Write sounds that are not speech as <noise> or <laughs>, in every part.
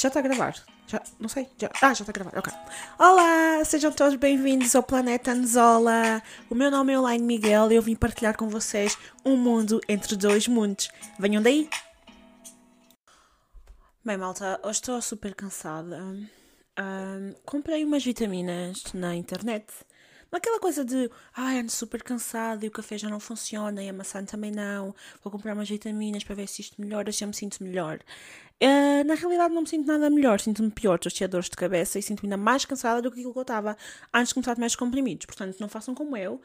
Já está a gravar? Já, não sei. Já, ah, já está a gravar, ok. Olá, sejam todos bem-vindos ao Planeta Anzola. O meu nome é Elaine Miguel e eu vim partilhar com vocês um mundo entre dois mundos. Venham daí! Bem, malta, hoje estou super cansada. Um, comprei umas vitaminas na internet. Naquela coisa de, ai, ando super cansada e o café já não funciona e a maçã também não. Vou comprar umas vitaminas para ver se isto melhora, se eu me sinto melhor. Uh, na realidade não me sinto nada melhor, sinto-me pior, estou cheia de dores de cabeça e sinto-me ainda mais cansada do que aquilo que eu estava antes de começar a tomar os comprimidos. Portanto, não façam como eu.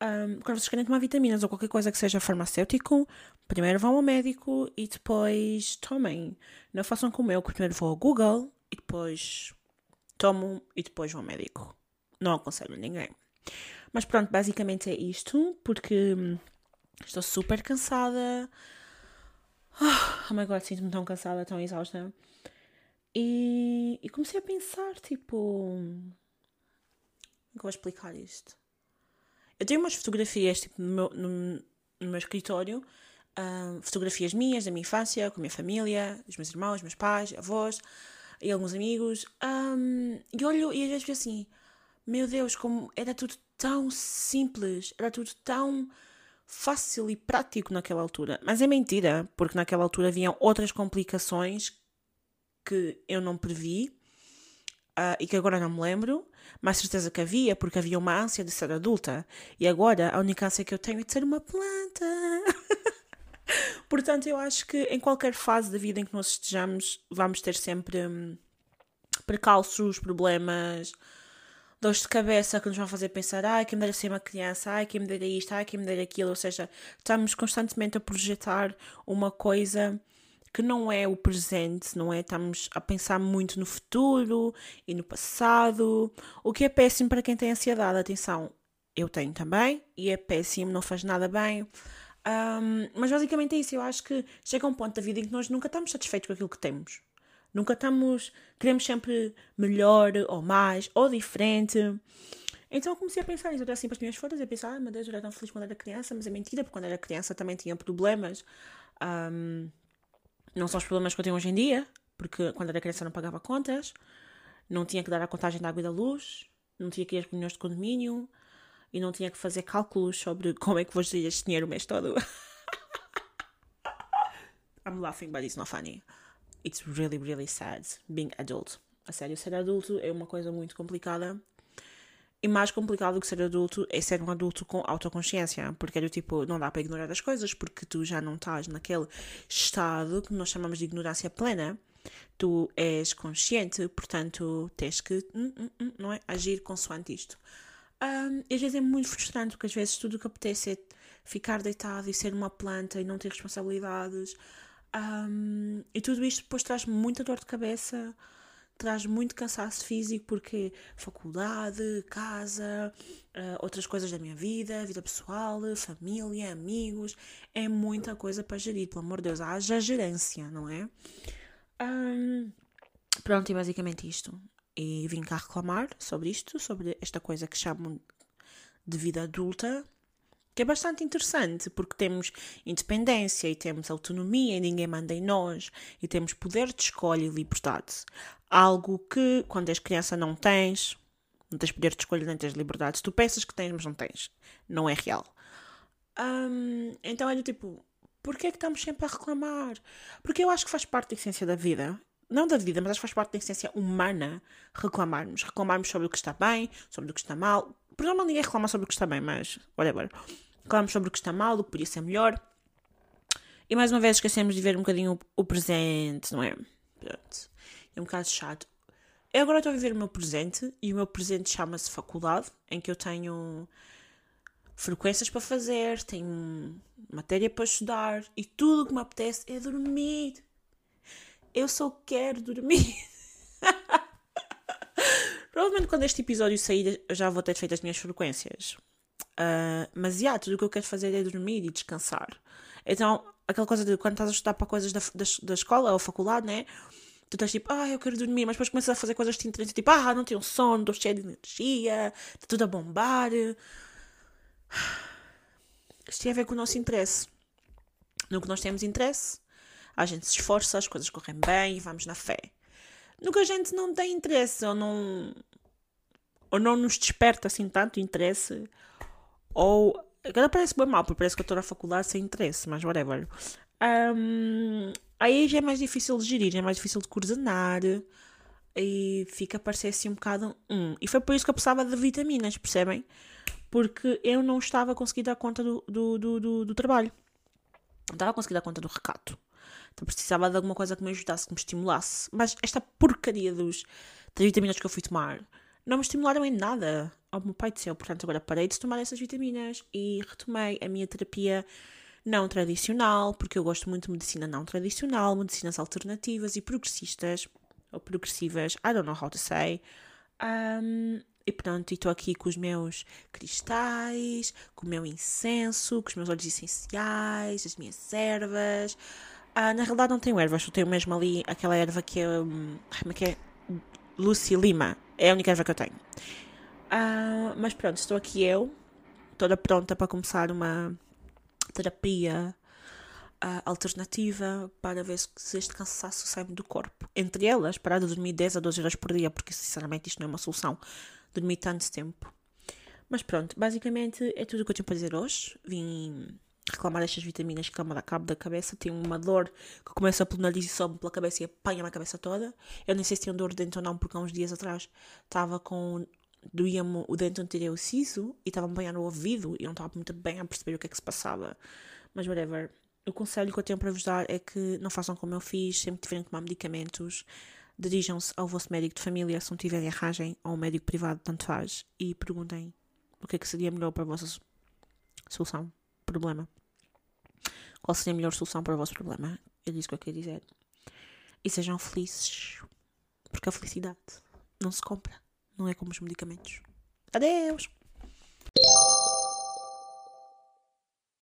Um, quando vocês querem tomar vitaminas ou qualquer coisa que seja farmacêutico, primeiro vão ao médico e depois tomem. Não façam como eu, que primeiro vou ao Google e depois tomo e depois vou ao médico. Não aconselho ninguém. Mas pronto, basicamente é isto, porque hum, estou super cansada. Oh my god, sinto-me tão cansada, tão exausta. E, e comecei a pensar, tipo. Como é que vou explicar isto? Eu tenho umas fotografias tipo, no, meu, no, no meu escritório, uh, fotografias minhas da minha infância, com a minha família, os meus irmãos, os meus pais, avós e alguns amigos. Um, e olho e às vezes assim, meu Deus, como era tudo tão simples, era tudo tão fácil e prático naquela altura. Mas é mentira, porque naquela altura haviam outras complicações que eu não previ uh, e que agora não me lembro, mas certeza que havia, porque havia uma ânsia de ser adulta. E agora a única ânsia que eu tenho é de ser uma planta. <laughs> Portanto, eu acho que em qualquer fase da vida em que nós estejamos, vamos ter sempre hum, precalços, problemas, dores de cabeça que nos vão fazer pensar, ai, quem me dera ser uma criança, ai, quem me dera isto, ai, quem me dera aquilo. Ou seja, estamos constantemente a projetar uma coisa que não é o presente, não é? Estamos a pensar muito no futuro e no passado, o que é péssimo para quem tem ansiedade. Atenção, eu tenho também e é péssimo, não faz nada bem. Um, mas basicamente é isso. Eu acho que chega um ponto da vida em que nós nunca estamos satisfeitos com aquilo que temos. Nunca estamos. Queremos sempre melhor, ou mais, ou diferente. Então eu comecei a pensar nisso. Eu assim para as minhas fotos e a pensar, ah, meu Deus, eu era tão feliz quando era criança, mas é mentira, porque quando era criança também tinha problemas. Um, não são os problemas que eu tenho hoje em dia, porque quando era criança não pagava contas, não tinha que dar a contagem da água e da luz, não tinha que ir às reuniões de condomínio e não tinha que fazer cálculos sobre <laughs> como é que vou gerir este dinheiro o mês todo. <laughs> I'm laughing, but it's not funny it's really, really sad being adult. A sério, ser adulto é uma coisa muito complicada. E mais complicado do que ser adulto é ser um adulto com autoconsciência. Porque é do tipo, não dá para ignorar as coisas, porque tu já não estás naquele estado que nós chamamos de ignorância plena. Tu és consciente, portanto tens que, hum, hum, hum, não é? Agir consoante isto. Um, às vezes é muito frustrante, porque às vezes tudo o que apetece é ficar deitado e ser uma planta e não ter responsabilidades. Um, e tudo isto depois traz muita dor de cabeça, traz muito cansaço físico, porque faculdade, casa, uh, outras coisas da minha vida, vida pessoal, família, amigos, é muita coisa para gerir, pelo amor de Deus, haja gerência, não é? Um, pronto, e basicamente isto. E vim cá reclamar sobre isto, sobre esta coisa que chamam de vida adulta, que é bastante interessante, porque temos independência e temos autonomia e ninguém manda em nós, e temos poder de escolha e liberdade. Algo que, quando és criança, não tens, não tens poder de escolha nem tens liberdade. Tu pensas que tens, mas não tens. Não é real. Então é do tipo, porquê é que estamos sempre a reclamar? Porque eu acho que faz parte da essência da vida. Não da vida, mas acho que faz parte da essência humana reclamarmos. Reclamarmos sobre o que está bem, sobre o que está mal. Por normal ninguém reclama sobre o que está bem, mas whatever. Falamos sobre o que está mal, o que podia ser melhor. E mais uma vez esquecemos de ver um bocadinho o, presente, não é? Pronto. É um bocado chato. Eu agora estou a viver o meu presente e o meu presente chama-se faculdade, em que eu tenho frequências para fazer, tenho matéria para estudar e tudo o que me apetece é dormir. Eu só quero dormir. <laughs> Provavelmente quando este episódio sair já vou ter feito as minhas frequências. Uh, mas, yeah, tudo o que eu quero fazer é dormir e descansar. Então, aquela coisa de quando estás a estudar para coisas da, da, da escola ou faculdade, né? Tu estás tipo, ah, eu quero dormir, mas depois começas a fazer coisas que te tipo, ah, não tenho sono, estou cheia de energia, está tudo a bombar. Isto tem a ver com o nosso interesse. No que nós temos interesse, a gente se esforça, as coisas correm bem e vamos na fé. no que a gente não tem interesse ou não, ou não nos desperta assim tanto interesse, ou. Agora parece bem mal, porque parece que eu estou na faculdade sem interesse, mas whatever. Um, aí já é mais difícil de gerir, é mais difícil de coordenar e fica a parecer assim um bocado. Hum. E foi por isso que eu precisava de vitaminas, percebem? Porque eu não estava a conseguir dar conta do, do, do, do, do trabalho. Não estava a conseguir dar conta do recato. Então precisava de alguma coisa que me ajudasse, que me estimulasse. Mas esta porcaria dos, das vitaminas que eu fui tomar não me estimularam em nada. Ao meu pai do céu. Portanto, agora parei de tomar essas vitaminas e retomei a minha terapia não tradicional, porque eu gosto muito de medicina não tradicional, medicinas alternativas e progressistas, ou progressivas, I don't know how to say. Um, e pronto, estou aqui com os meus cristais, com o meu incenso, com os meus óleos essenciais, as minhas ervas. Ah, na realidade não tenho ervas, eu tenho mesmo ali aquela erva que é. Hum, é que é? Lucy Lima. É a única erva que eu tenho. Ah, mas pronto, estou aqui eu, toda pronta para começar uma terapia uh, alternativa para ver se este cansaço sai do corpo. Entre elas, parar de dormir 10 a 12 horas por dia, porque sinceramente isto não é uma solução. Dormir tanto tempo. Mas pronto, basicamente é tudo o que eu tinha para dizer hoje. Vim reclamar destas vitaminas que me cabo da cabeça. Tenho uma dor que começa pelo nariz e sobe pela cabeça e apanha-me a cabeça toda. Eu nem sei se tenho dor de ou não, porque há uns dias atrás estava com. Doía-me o dente anterior o siso e estava-me a apanhar no ouvido e não estava muito bem a perceber o que é que se passava. Mas whatever. O conselho que eu tenho para vos dar é que não façam como eu fiz, sempre tiverem que tomar medicamentos, dirijam-se ao vosso médico de família, se não tiverem arrangem, ou um médico privado, tanto faz, e perguntem o que é que seria melhor para a vossa solução, problema. Qual seria a melhor solução para o vosso problema? É isso que eu quero dizer. E sejam felizes. Porque a felicidade não se compra. Não é como os medicamentos. Adeus!